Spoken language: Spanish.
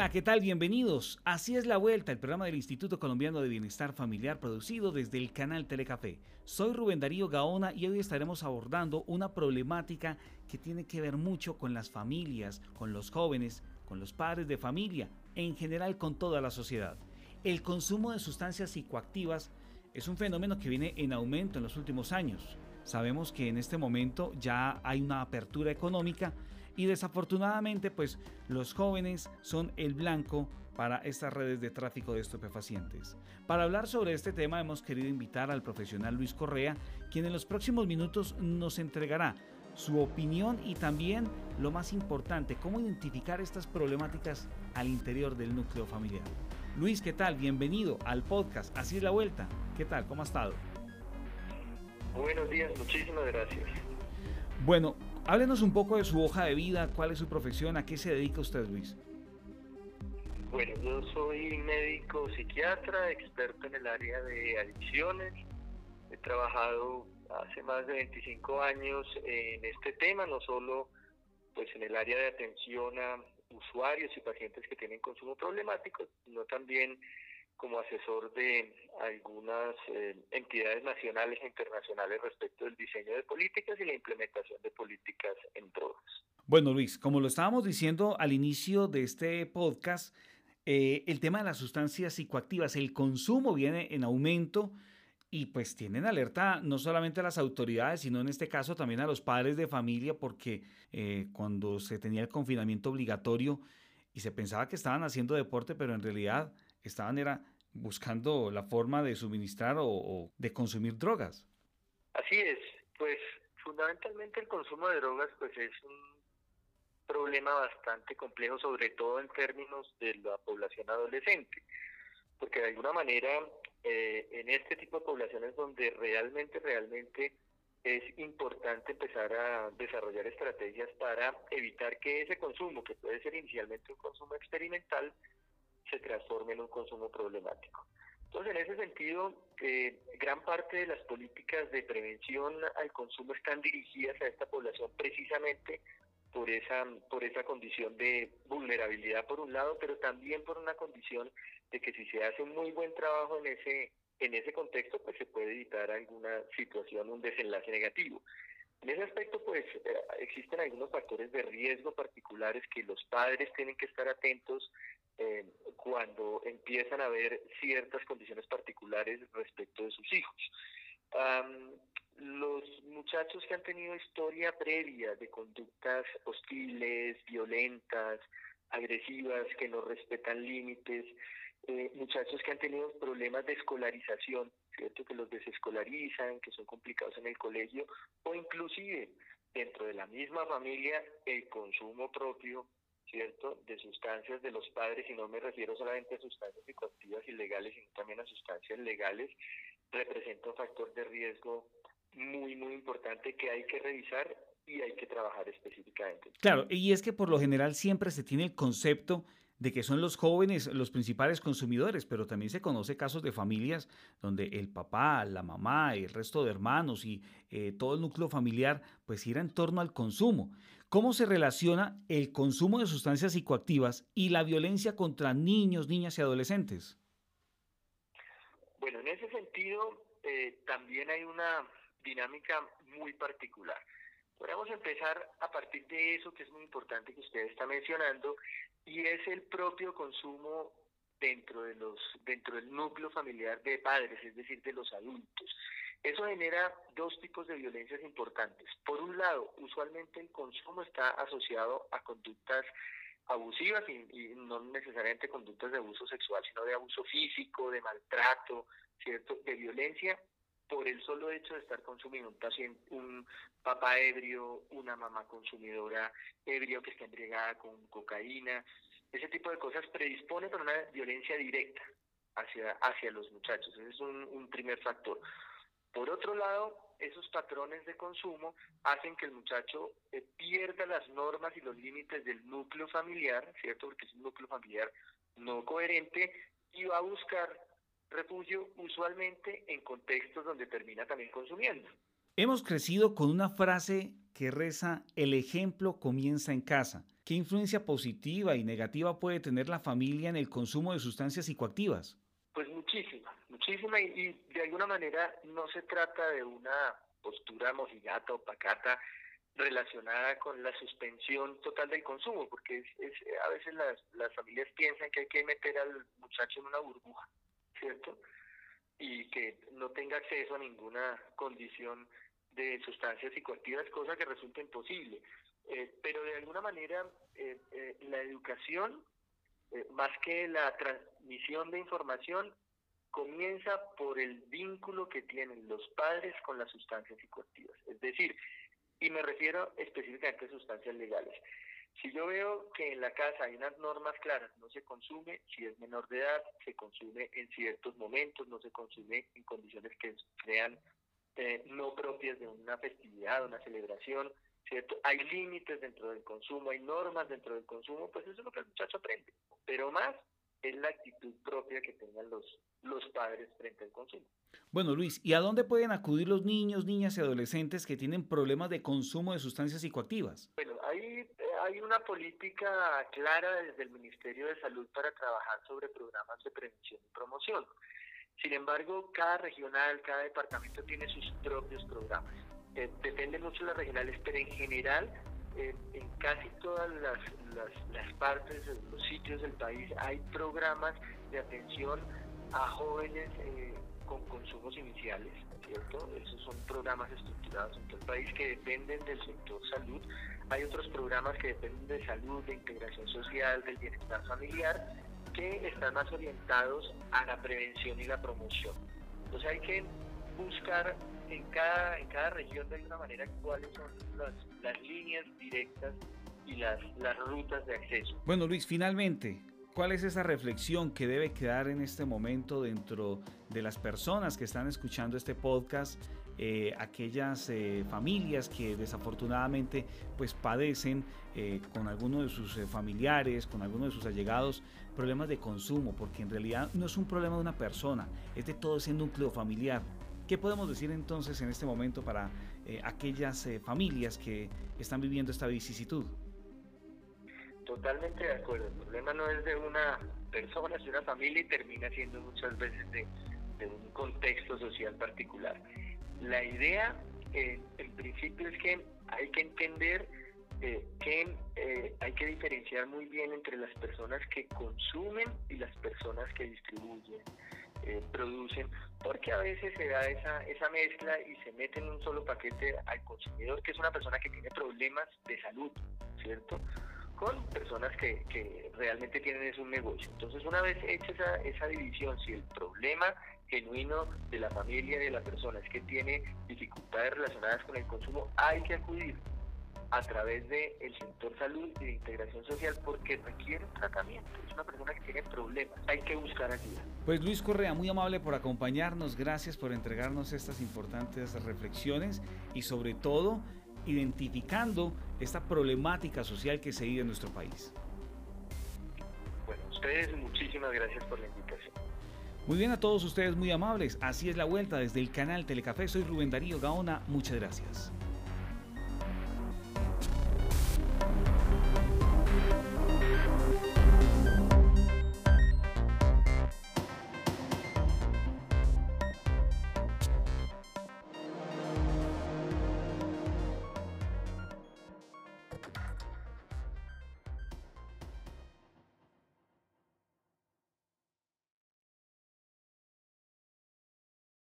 Hola, ¿qué tal? Bienvenidos. Así es la vuelta, el programa del Instituto Colombiano de Bienestar Familiar producido desde el canal Telecafé. Soy Rubén Darío Gaona y hoy estaremos abordando una problemática que tiene que ver mucho con las familias, con los jóvenes, con los padres de familia, en general con toda la sociedad. El consumo de sustancias psicoactivas es un fenómeno que viene en aumento en los últimos años. Sabemos que en este momento ya hay una apertura económica y desafortunadamente pues los jóvenes son el blanco para estas redes de tráfico de estupefacientes. Para hablar sobre este tema hemos querido invitar al profesional Luis Correa, quien en los próximos minutos nos entregará su opinión y también lo más importante, cómo identificar estas problemáticas al interior del núcleo familiar. Luis, ¿qué tal? Bienvenido al podcast Así es la vuelta. ¿Qué tal? ¿Cómo ha estado? Buenos días, muchísimas gracias. Bueno, Háblenos un poco de su hoja de vida, cuál es su profesión, a qué se dedica usted, Luis. Bueno, yo soy médico psiquiatra, experto en el área de adicciones. He trabajado hace más de 25 años en este tema, no solo pues en el área de atención a usuarios y pacientes que tienen consumo problemático, sino también como asesor de algunas eh, entidades nacionales e internacionales respecto del diseño de políticas y la implementación de políticas en drogas. Bueno, Luis, como lo estábamos diciendo al inicio de este podcast, eh, el tema de las sustancias psicoactivas, el consumo viene en aumento y pues tienen alerta no solamente a las autoridades, sino en este caso también a los padres de familia, porque eh, cuando se tenía el confinamiento obligatorio y se pensaba que estaban haciendo deporte, pero en realidad estaban era buscando la forma de suministrar o, de consumir drogas. Así es, pues fundamentalmente el consumo de drogas pues es un problema bastante complejo, sobre todo en términos de la población adolescente, porque de alguna manera eh, en este tipo de poblaciones donde realmente, realmente es importante empezar a desarrollar estrategias para evitar que ese consumo, que puede ser inicialmente un consumo experimental, se transforme en un consumo problemático. Entonces, en ese sentido, eh, gran parte de las políticas de prevención al consumo están dirigidas a esta población precisamente por esa por esa condición de vulnerabilidad por un lado, pero también por una condición de que si se hace un muy buen trabajo en ese en ese contexto, pues se puede evitar alguna situación, un desenlace negativo. En ese aspecto, pues eh, existen algunos factores de riesgo particulares que los padres tienen que estar atentos eh, cuando empiezan a ver ciertas condiciones particulares respecto de sus hijos. los muchachos que han tenido historia previa de conductas hostiles, violentas, agresivas, que no respetan límites, eh, muchachos que han tenido problemas de escolarización, ¿cierto? que los desescolarizan, que son complicados en el colegio, o inclusive dentro de la misma familia el consumo propio ¿cierto?, de sustancias de los padres, y no me refiero solamente a sustancias psicoactivas ilegales, sino también a sustancias legales, representa un factor de riesgo muy, muy importante que hay que revisar y hay que trabajar específicamente. Claro, y es que por lo general siempre se tiene el concepto de que son los jóvenes los principales consumidores, pero también se conoce casos de familias donde el papá, la mamá, el resto de hermanos y eh, todo el núcleo familiar pues gira en torno al consumo. ¿Cómo se relaciona el consumo de sustancias psicoactivas y la violencia contra niños, niñas y adolescentes? Bueno, en ese sentido eh, también hay una dinámica muy particular. Podríamos empezar a partir de eso que es muy importante que usted está mencionando y es el propio consumo dentro de los dentro del núcleo familiar de padres, es decir, de los adultos. Eso genera dos tipos de violencias importantes. Por un lado, usualmente el consumo está asociado a conductas abusivas y, no necesariamente conductas de abuso sexual, sino de abuso físico, de maltrato, cierto, de violencia por el solo hecho de estar consumiendo un paciente, un papá ebrio, una mamá consumidora ebrio que está embriagada con cocaína, ese tipo de cosas predispone para una violencia directa hacia, hacia los muchachos. Ese es un, primer factor. Por otro lado, esos patrones de consumo hacen que el muchacho eh, pierda las normas y los límites del núcleo familiar, ¿cierto? Porque es un núcleo familiar no coherente y va a buscar refugio usualmente en contextos donde termina también consumiendo. Hemos crecido con una frase que reza, el ejemplo comienza en casa. ¿Qué influencia positiva y negativa puede tener la familia en el consumo de sustancias psicoactivas? Pues muchísima, muchísima y, de alguna manera no se trata de una postura mojigata o pacata relacionada con la suspensión total del consumo, porque es, a veces las, las familias piensan que hay que meter al muchacho en una burbuja, ¿cierto? Y que no tenga acceso a ninguna condición de sustancias psicoactivas, cosa que resulta imposible. Eh, pero de alguna manera eh, eh, la educación, más que la transmisión de información, comienza por el vínculo que tienen los padres con las sustancias psicoactivas. Es decir, y me refiero específicamente a sustancias legales. Si yo veo que en la casa hay unas normas claras, no se consume, si es menor de edad, se consume en ciertos momentos, no se consume en condiciones que sean eh, no propias de una festividad, una celebración, ¿cierto? Hay límites dentro del consumo, hay normas dentro del consumo, pues eso es lo que el muchacho aprende. Pero más es la actitud propia que tengan los, los padres frente al consumo. Bueno, Luis, ¿y a dónde pueden acudir los niños, niñas y adolescentes que tienen problemas de consumo de sustancias psicoactivas? Bueno, hay, hay una política clara desde el Ministerio de Salud para trabajar sobre programas de prevención y promoción. Sin embargo, cada regional, cada departamento tiene sus propios programas. Eh, depende mucho de las regionales, pero en general, eh, en casi todas las, las, partes, los sitios del país, hay programas de atención a jóvenes eh, con consumos iniciales, ¿cierto? Esos son programas estructurados en todo el país que dependen del sector salud. Hay otros programas que dependen de salud, de integración social, del bienestar familiar que están más orientados a la prevención y la promoción. Entonces hay que buscar en cada, en cada región de alguna manera cuáles son las, las líneas directas y las, las rutas de acceso. Bueno Luis, finalmente, ¿cuál es esa reflexión que debe quedar en este momento dentro de las personas que están escuchando este podcast? Eh, aquellas eh, familias que desafortunadamente pues padecen eh, con alguno de sus familiares, con alguno de sus allegados, problemas de consumo, porque en realidad no es un problema de una persona, es de todo ese núcleo familiar. ¿Qué podemos decir entonces en este momento para aquellas familias que están viviendo esta vicisitud? Totalmente de acuerdo. El problema no es de una persona, es de una familia y termina siendo muchas veces de, de un contexto social particular. La idea, eh, en principio, es que hay que entender eh, que eh, hay que diferenciar muy bien entre las personas que consumen y las personas que distribuyen, producen, porque a veces se da esa, esa mezcla y se mete en un solo paquete al consumidor, que es una persona que tiene problemas de salud, ¿cierto? con personas que, que realmente tienen es un negocio. Entonces, una vez hecha esa, esa división, si el problema genuino de la familia de la persona es que tiene dificultades relacionadas con el consumo, hay que acudir a través del el sector salud y de integración social porque requiere un tratamiento. Es una persona que tiene problemas. Hay que buscar ayuda. Pues Luis Correa, muy amable por acompañarnos. Gracias por entregarnos estas importantes reflexiones y sobre todo identificando esta problemática social que se vive en nuestro país. Bueno, ustedes muchísimas gracias por la invitación. Muy bien a todos ustedes, muy amables. Así es la vuelta desde el canal Telecafé. Soy Rubén Darío Gaona. Muchas gracias.